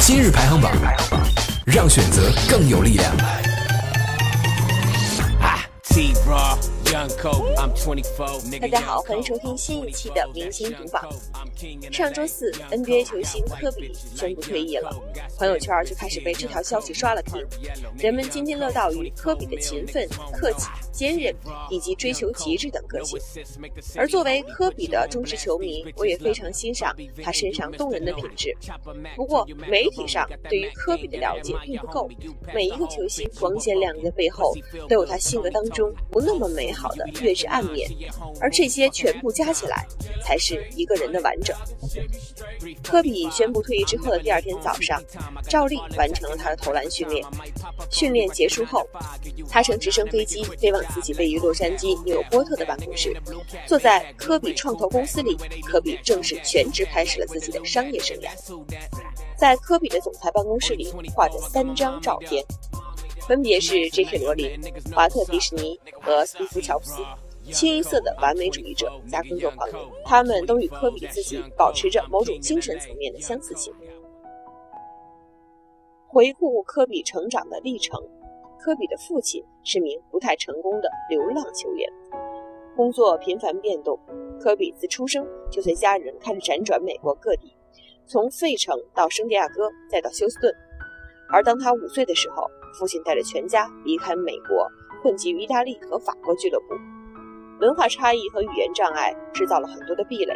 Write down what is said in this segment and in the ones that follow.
今日排行榜，让选择更有力量。大家好，欢迎收听新一期的明星读榜。上周四，NBA 球星科比宣布退役了，朋友圈就开始被这条消息刷了屏。人们津津乐道于科比的勤奋、客气、坚韧以及追求极致等个性。而作为科比的忠实球迷，我也非常欣赏他身上动人的品质。不过，媒体上对于科比的了解并不够。每一个球星光鲜亮丽的背后，都有他性格当中不那么美好的越是暗面，而这些全部加起来，才是一个人的完整。科比宣布退役之后的第二天早上，照例完成了他的投篮训练。训练结束后，他乘直升飞机飞往自己位于洛杉矶纽波特的办公室，坐在科比创投公司里，科比正式全职开始了自己的商业生涯。在科比的总裁办公室里，挂着三张照片，分别是 J.K. 罗琳、华特迪士尼和斯蒂夫乔布斯。清一色的完美主义者加工作狂人，他们都与科比自己保持着某种精神层面的相似性。回顾科比成长的历程，科比的父亲是名不太成功的流浪球员，工作频繁变动。科比自出生就随家人开始辗转美国各地，从费城到圣地亚哥，再到休斯顿。而当他五岁的时候，父亲带着全家离开美国，混迹于意大利和法国俱乐部。文化差异和语言障碍制造了很多的壁垒，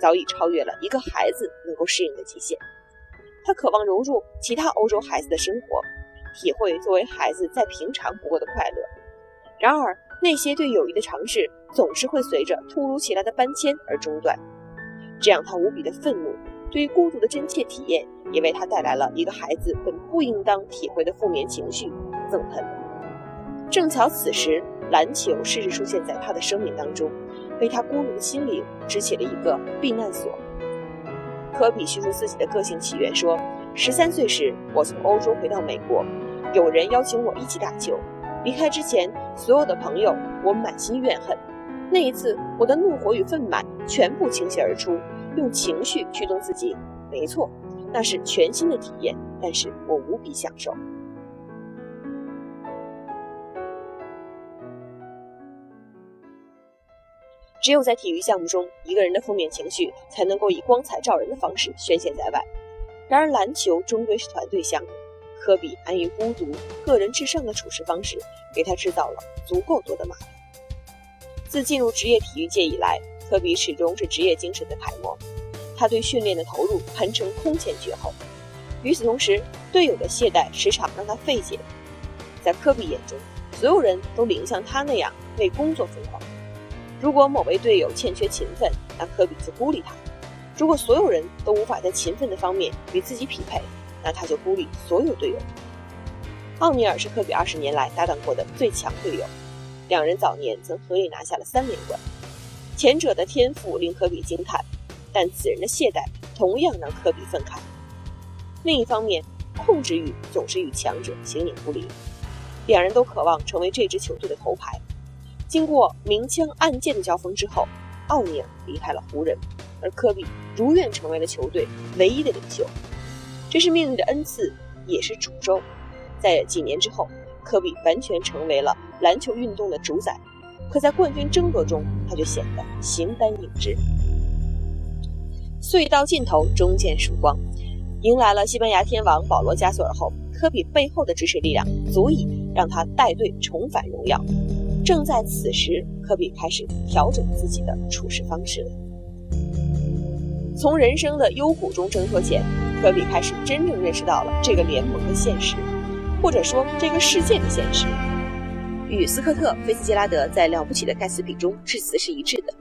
早已超越了一个孩子能够适应的极限。他渴望融入其他欧洲孩子的生活，体会作为孩子再平常不过的快乐。然而，那些对友谊的尝试总是会随着突如其来的搬迁而中断，这让他无比的愤怒。对于孤独的真切体验，也为他带来了一个孩子本不应当体会的负面情绪——憎恨。正巧此时。篮球适时出现在他的生命当中，为他孤独的心灵支起了一个避难所。科比叙述自己的个性起源说：“十三岁时，我从欧洲回到美国，有人邀请我一起打球。离开之前，所有的朋友，我满心怨恨。那一次，我的怒火与愤满全部倾泻而出，用情绪驱动自己。没错，那是全新的体验，但是我无比享受。”只有在体育项目中，一个人的负面情绪才能够以光彩照人的方式宣泄在外。然而，篮球终归是团队项目。科比安于孤独、个人至上的处事方式，给他制造了足够多的麻烦。自进入职业体育界以来，科比始终是职业精神的楷模。他对训练的投入堪称空前绝后。与此同时，队友的懈怠时常让他费解。在科比眼中，所有人都领像他那样为工作疯狂。如果某位队友欠缺勤奋，那科比就孤立他；如果所有人都无法在勤奋的方面与自己匹配，那他就孤立所有队友。奥尼尔是科比二十年来搭档过的最强队友，两人早年曾合力拿下了三连冠。前者的天赋令科比惊叹，但此人的懈怠同样让科比愤慨。另一方面，控制欲总是与强者形影不离，两人都渴望成为这支球队的头牌。经过明枪暗箭的交锋之后，奥尼尔离开了湖人，而科比如愿成为了球队唯一的领袖。这是命运的恩赐，也是诅咒。在几年之后，科比完全成为了篮球运动的主宰，可在冠军争夺中，他却显得形单影只。隧道尽头终见曙光，迎来了西班牙天王保罗加索尔后，科比背后的支持力量足以让他带队重返荣耀。正在此时，科比开始调整自己的处事方式了。从人生的幽谷中挣脱前，科比开始真正认识到了这个联盟的现实，或者说这个世界的现实。与斯科特·菲茨杰拉德在《了不起的盖茨比》中致辞是一致的。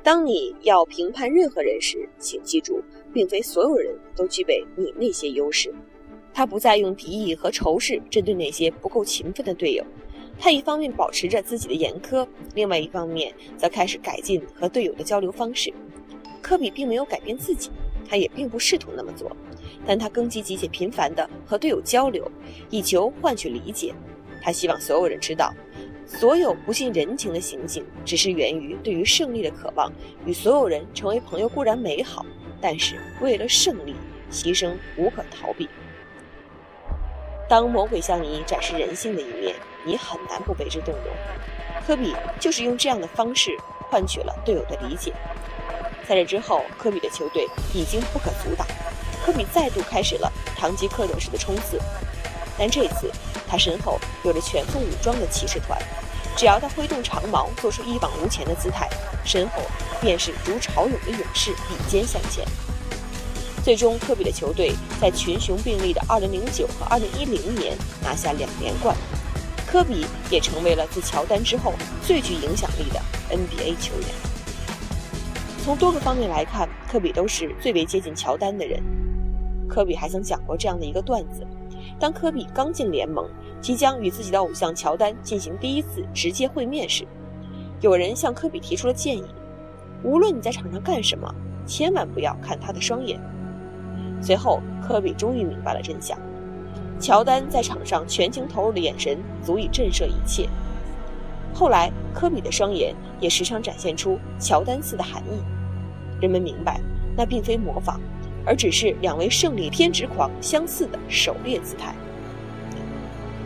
当你要评判任何人时，请记住，并非所有人都具备你那些优势。他不再用敌意和仇视针对那些不够勤奋的队友。他一方面保持着自己的严苛，另外一方面则开始改进和队友的交流方式。科比并没有改变自己，他也并不试图那么做，但他更积极且频繁地和队友交流，以求换取理解。他希望所有人知道，所有不近人情的行径只是源于对于胜利的渴望。与所有人成为朋友固然美好，但是为了胜利，牺牲无可逃避。当魔鬼向你展示人性的一面，你很难不为之动容。科比就是用这样的方式换取了队友的理解。在这之后，科比的球队已经不可阻挡，科比再度开始了堂吉诃德式的冲刺。但这次，他身后有着全副武装的骑士团，只要他挥动长矛，做出一往无前的姿态，身后便是如潮涌的勇士比肩向前。最终，科比的球队在群雄并立的2009和2010年拿下两连冠，科比也成为了自乔丹之后最具影响力的 NBA 球员。从多个方面来看，科比都是最为接近乔丹的人。科比还曾讲过这样的一个段子：当科比刚进联盟，即将与自己的偶像乔丹进行第一次直接会面时，有人向科比提出了建议：无论你在场上干什么，千万不要看他的双眼。随后，科比终于明白了真相：乔丹在场上全情投入的眼神足以震慑一切。后来，科比的双眼也时常展现出乔丹似的含义，人们明白，那并非模仿，而只是两位胜利偏执狂相似的狩猎姿态。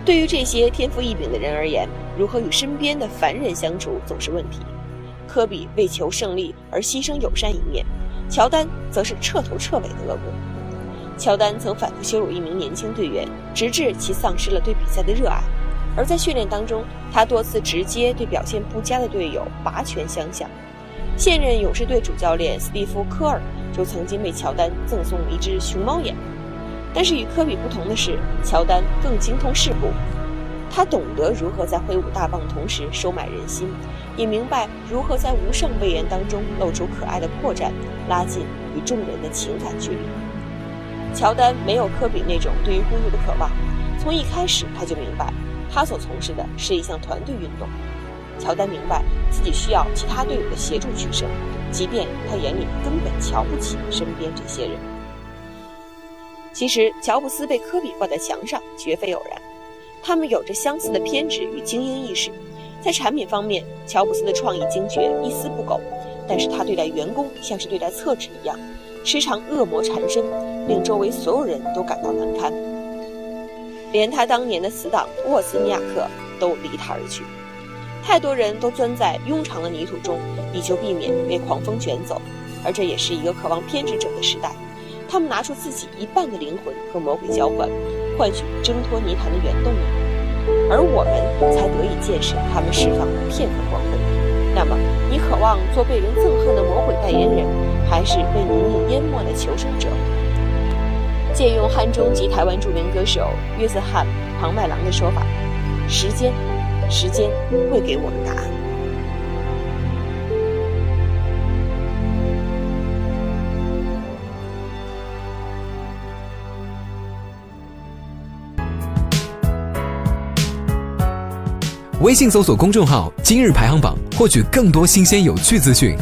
对于这些天赋异禀的人而言，如何与身边的凡人相处总是问题。科比为求胜利而牺牲友善一面，乔丹则是彻头彻尾的恶魔。乔丹曾反复羞辱一名年轻队员，直至其丧失了对比赛的热爱；而在训练当中，他多次直接对表现不佳的队友拔拳相向。现任勇士队主教练斯蒂夫·科尔就曾经为乔丹赠送了一只熊猫眼。但是与科比不同的是，乔丹更精通世故，他懂得如何在挥舞大棒同时收买人心，也明白如何在无声威严当中露出可爱的破绽，拉近与众人的情感距离。乔丹没有科比那种对于孤独的渴望，从一开始他就明白，他所从事的是一项团队运动。乔丹明白自己需要其他队友的协助取胜，即便他眼里根本瞧不起身边这些人。其实，乔布斯被科比挂在墙上绝非偶然，他们有着相似的偏执与精英意识。在产品方面，乔布斯的创意精绝，一丝不苟，但是他对待员工像是对待厕纸一样。时常恶魔缠身，令周围所有人都感到难堪。连他当年的死党沃兹尼亚克都离他而去。太多人都钻在庸长的泥土中，以求避免被狂风卷走。而这也是一个渴望偏执者的时代。他们拿出自己一半的灵魂和魔鬼交换，换取挣脱泥潭的原动力。而我们才得以见识他们释放的片刻光辉。那么，你渴望做被人憎恨的魔鬼代言人？还是被泥泞淹没的求生者。借用汉中及台湾著名歌手约瑟翰·庞麦郎的说法：“时间，时间会给我们答案。”微信搜索公众号“今日排行榜”，获取更多新鲜有趣资讯。